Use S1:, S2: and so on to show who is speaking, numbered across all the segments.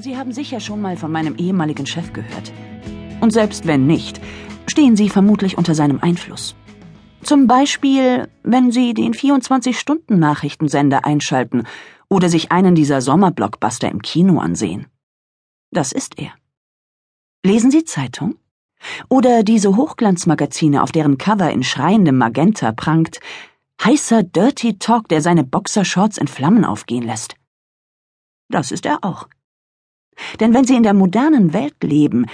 S1: Sie haben sicher schon mal von meinem ehemaligen Chef gehört. Und selbst wenn nicht, stehen Sie vermutlich unter seinem Einfluss. Zum Beispiel, wenn Sie den 24-Stunden-Nachrichtensender einschalten oder sich einen dieser Sommerblockbuster im Kino ansehen. Das ist er. Lesen Sie Zeitung? Oder diese Hochglanzmagazine, auf deren Cover in schreiendem Magenta prangt, heißer Dirty Talk, der seine Boxershorts in Flammen aufgehen lässt. Das ist er auch. Denn wenn Sie in der modernen Welt leben,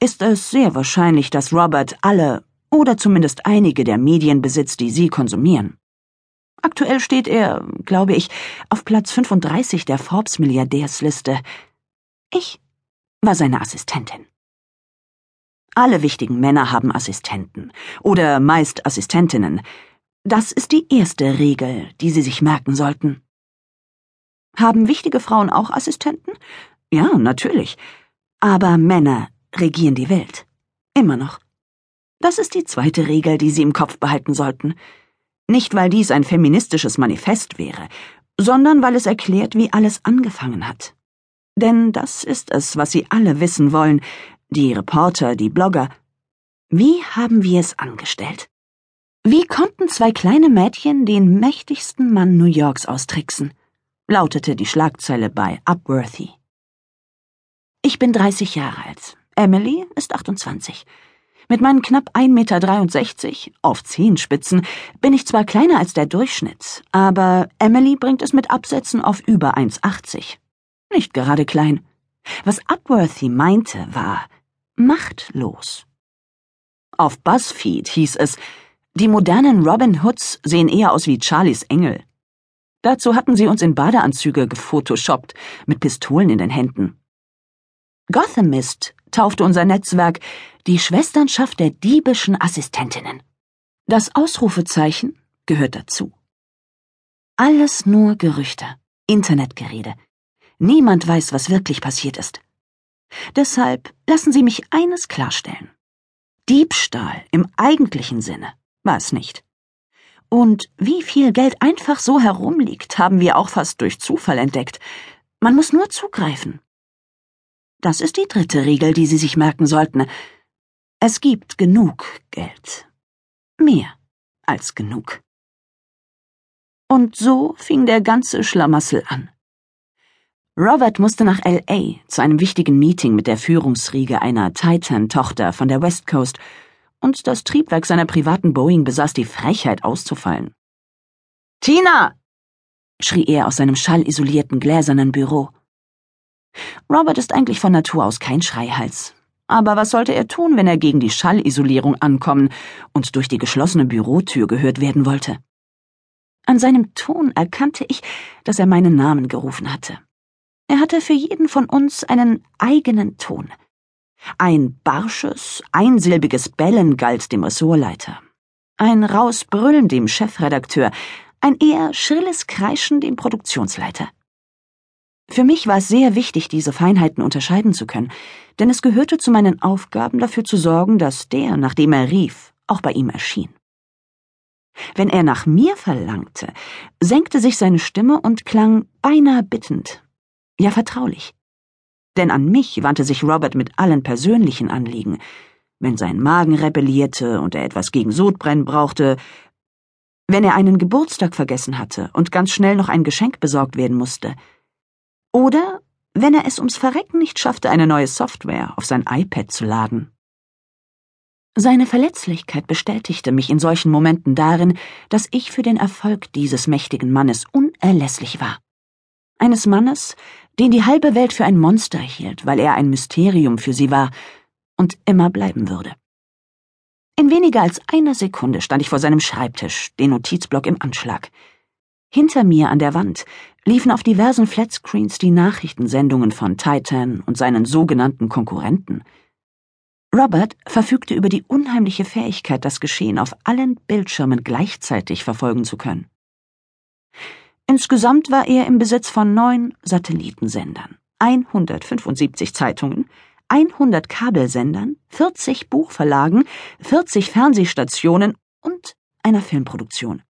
S1: ist es sehr wahrscheinlich, dass Robert alle oder zumindest einige der Medien besitzt, die Sie konsumieren. Aktuell steht er, glaube ich, auf Platz 35 der Forbes-Milliardärsliste. Ich war seine Assistentin. Alle wichtigen Männer haben Assistenten oder meist Assistentinnen. Das ist die erste Regel, die Sie sich merken sollten. Haben wichtige Frauen auch Assistenten? Ja, natürlich. Aber Männer regieren die Welt. Immer noch. Das ist die zweite Regel, die Sie im Kopf behalten sollten. Nicht, weil dies ein feministisches Manifest wäre, sondern weil es erklärt, wie alles angefangen hat. Denn das ist es, was Sie alle wissen wollen, die Reporter, die Blogger. Wie haben wir es angestellt? Wie konnten zwei kleine Mädchen den mächtigsten Mann New Yorks austricksen? lautete die Schlagzeile bei Upworthy. Ich bin 30 Jahre alt. Emily ist 28. Mit meinen knapp 1,63 Meter auf Zehenspitzen bin ich zwar kleiner als der Durchschnitt, aber Emily bringt es mit Absätzen auf über 1,80. Nicht gerade klein. Was Upworthy meinte, war machtlos. Auf BuzzFeed hieß es, die modernen Robin Hoods sehen eher aus wie Charlies Engel. Dazu hatten sie uns in Badeanzüge gefotoshoppt, mit Pistolen in den Händen. Gothamist taufte unser Netzwerk die Schwesternschaft der diebischen Assistentinnen. Das Ausrufezeichen gehört dazu. Alles nur Gerüchte, Internetgerede. Niemand weiß, was wirklich passiert ist. Deshalb lassen Sie mich eines klarstellen. Diebstahl im eigentlichen Sinne war es nicht. Und wie viel Geld einfach so herumliegt, haben wir auch fast durch Zufall entdeckt. Man muss nur zugreifen. Das ist die dritte Regel, die Sie sich merken sollten. Es gibt genug Geld. Mehr als genug. Und so fing der ganze Schlamassel an. Robert musste nach LA zu einem wichtigen Meeting mit der Führungsriege einer Titan-Tochter von der West Coast, und das Triebwerk seiner privaten Boeing besaß die Frechheit auszufallen. Tina! schrie er aus seinem schallisolierten gläsernen Büro. Robert ist eigentlich von Natur aus kein Schreihals. Aber was sollte er tun, wenn er gegen die Schallisolierung ankommen und durch die geschlossene Bürotür gehört werden wollte? An seinem Ton erkannte ich, dass er meinen Namen gerufen hatte. Er hatte für jeden von uns einen eigenen Ton. Ein barsches, einsilbiges Bellen galt dem Ressortleiter. Ein raues Brüllen dem Chefredakteur, ein eher schrilles Kreischen dem Produktionsleiter. Für mich war es sehr wichtig, diese Feinheiten unterscheiden zu können, denn es gehörte zu meinen Aufgaben, dafür zu sorgen, dass der, nach dem er rief, auch bei ihm erschien. Wenn er nach mir verlangte, senkte sich seine Stimme und klang beinahe bittend, ja vertraulich. Denn an mich wandte sich Robert mit allen persönlichen Anliegen, wenn sein Magen rebellierte und er etwas gegen Sodbrennen brauchte, wenn er einen Geburtstag vergessen hatte und ganz schnell noch ein Geschenk besorgt werden musste, oder wenn er es ums Verrecken nicht schaffte, eine neue Software auf sein iPad zu laden. Seine Verletzlichkeit bestätigte mich in solchen Momenten darin, dass ich für den Erfolg dieses mächtigen Mannes unerlässlich war. Eines Mannes, den die halbe Welt für ein Monster hielt, weil er ein Mysterium für sie war und immer bleiben würde. In weniger als einer Sekunde stand ich vor seinem Schreibtisch, den Notizblock im Anschlag. Hinter mir an der Wand liefen auf diversen Flatscreens die Nachrichtensendungen von Titan und seinen sogenannten Konkurrenten. Robert verfügte über die unheimliche Fähigkeit, das Geschehen auf allen Bildschirmen gleichzeitig verfolgen zu können. Insgesamt war er im Besitz von neun Satellitensendern, 175 Zeitungen, 100 Kabelsendern, 40 Buchverlagen, 40 Fernsehstationen und einer Filmproduktion.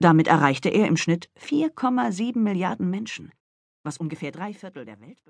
S1: Damit erreichte er im Schnitt 4,7 Milliarden Menschen, was ungefähr drei Viertel der Welt